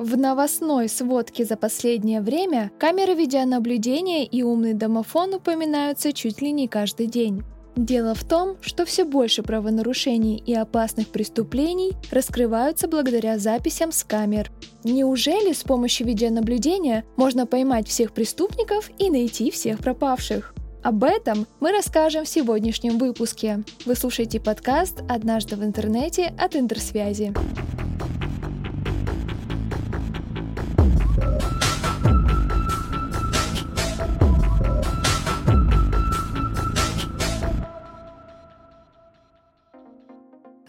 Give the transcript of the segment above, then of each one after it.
В новостной сводке за последнее время камеры видеонаблюдения и умный домофон упоминаются чуть ли не каждый день. Дело в том, что все больше правонарушений и опасных преступлений раскрываются благодаря записям с камер. Неужели с помощью видеонаблюдения можно поймать всех преступников и найти всех пропавших? Об этом мы расскажем в сегодняшнем выпуске. Вы слушаете подкаст «Однажды в интернете» от Интерсвязи.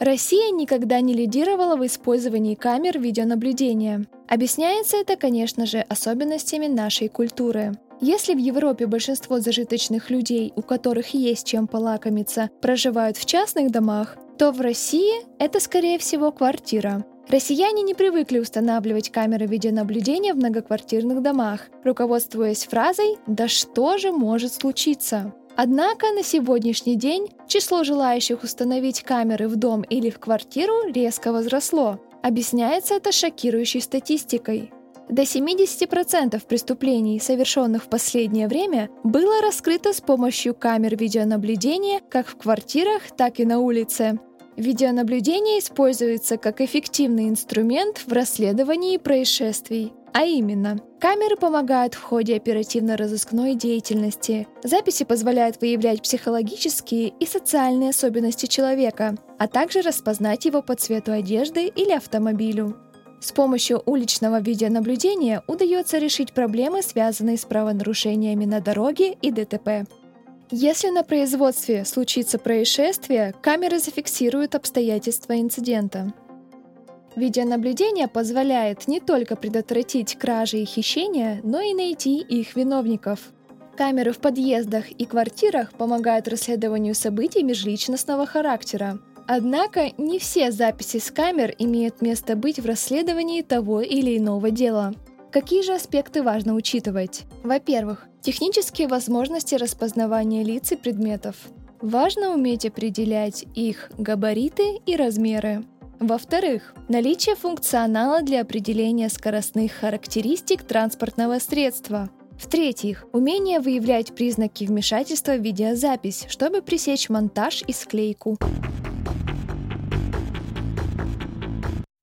Россия никогда не лидировала в использовании камер видеонаблюдения. Объясняется это, конечно же, особенностями нашей культуры. Если в Европе большинство зажиточных людей, у которых есть чем полакомиться, проживают в частных домах, то в России это, скорее всего, квартира. Россияне не привыкли устанавливать камеры видеонаблюдения в многоквартирных домах, руководствуясь фразой «Да что же может случиться?». Однако на сегодняшний день число желающих установить камеры в дом или в квартиру резко возросло. Объясняется это шокирующей статистикой. До 70% преступлений, совершенных в последнее время, было раскрыто с помощью камер видеонаблюдения как в квартирах, так и на улице. Видеонаблюдение используется как эффективный инструмент в расследовании происшествий. А именно, камеры помогают в ходе оперативно-розыскной деятельности. Записи позволяют выявлять психологические и социальные особенности человека, а также распознать его по цвету одежды или автомобилю. С помощью уличного видеонаблюдения удается решить проблемы, связанные с правонарушениями на дороге и ДТП. Если на производстве случится происшествие, камеры зафиксируют обстоятельства инцидента. Видеонаблюдение позволяет не только предотвратить кражи и хищения, но и найти их виновников. Камеры в подъездах и квартирах помогают расследованию событий межличностного характера. Однако не все записи с камер имеют место быть в расследовании того или иного дела. Какие же аспекты важно учитывать? Во-первых, технические возможности распознавания лиц и предметов. Важно уметь определять их габариты и размеры. Во-вторых, наличие функционала для определения скоростных характеристик транспортного средства. В-третьих, умение выявлять признаки вмешательства в видеозапись, чтобы пресечь монтаж и склейку.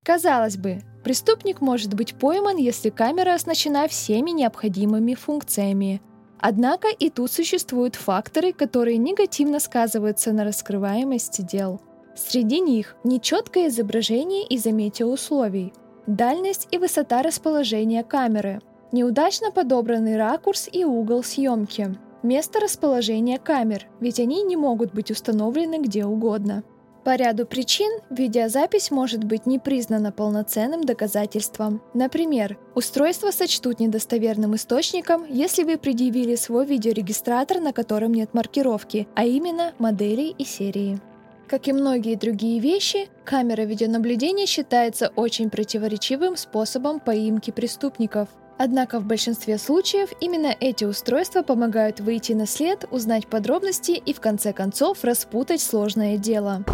Казалось бы, преступник может быть пойман, если камера оснащена всеми необходимыми функциями. Однако и тут существуют факторы, которые негативно сказываются на раскрываемости дел. Среди них нечеткое изображение из-за метеоусловий, дальность и высота расположения камеры, неудачно подобранный ракурс и угол съемки, место расположения камер, ведь они не могут быть установлены где угодно. По ряду причин видеозапись может быть не признана полноценным доказательством. Например, устройство сочтут недостоверным источником, если вы предъявили свой видеорегистратор, на котором нет маркировки, а именно модели и серии. Как и многие другие вещи, камера видеонаблюдения считается очень противоречивым способом поимки преступников. Однако в большинстве случаев именно эти устройства помогают выйти на след, узнать подробности и в конце концов распутать сложное дело.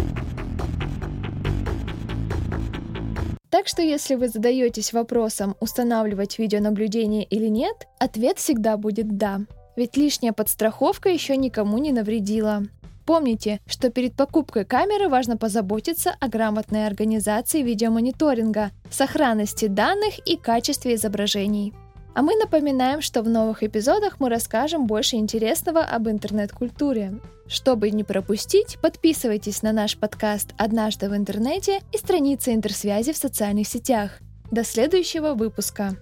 Так что если вы задаетесь вопросом, устанавливать видеонаблюдение или нет, ответ всегда будет «да». Ведь лишняя подстраховка еще никому не навредила. Помните, что перед покупкой камеры важно позаботиться о грамотной организации видеомониторинга, сохранности данных и качестве изображений. А мы напоминаем, что в новых эпизодах мы расскажем больше интересного об интернет-культуре. Чтобы не пропустить, подписывайтесь на наш подкаст «Однажды в интернете» и страницы интерсвязи в социальных сетях. До следующего выпуска!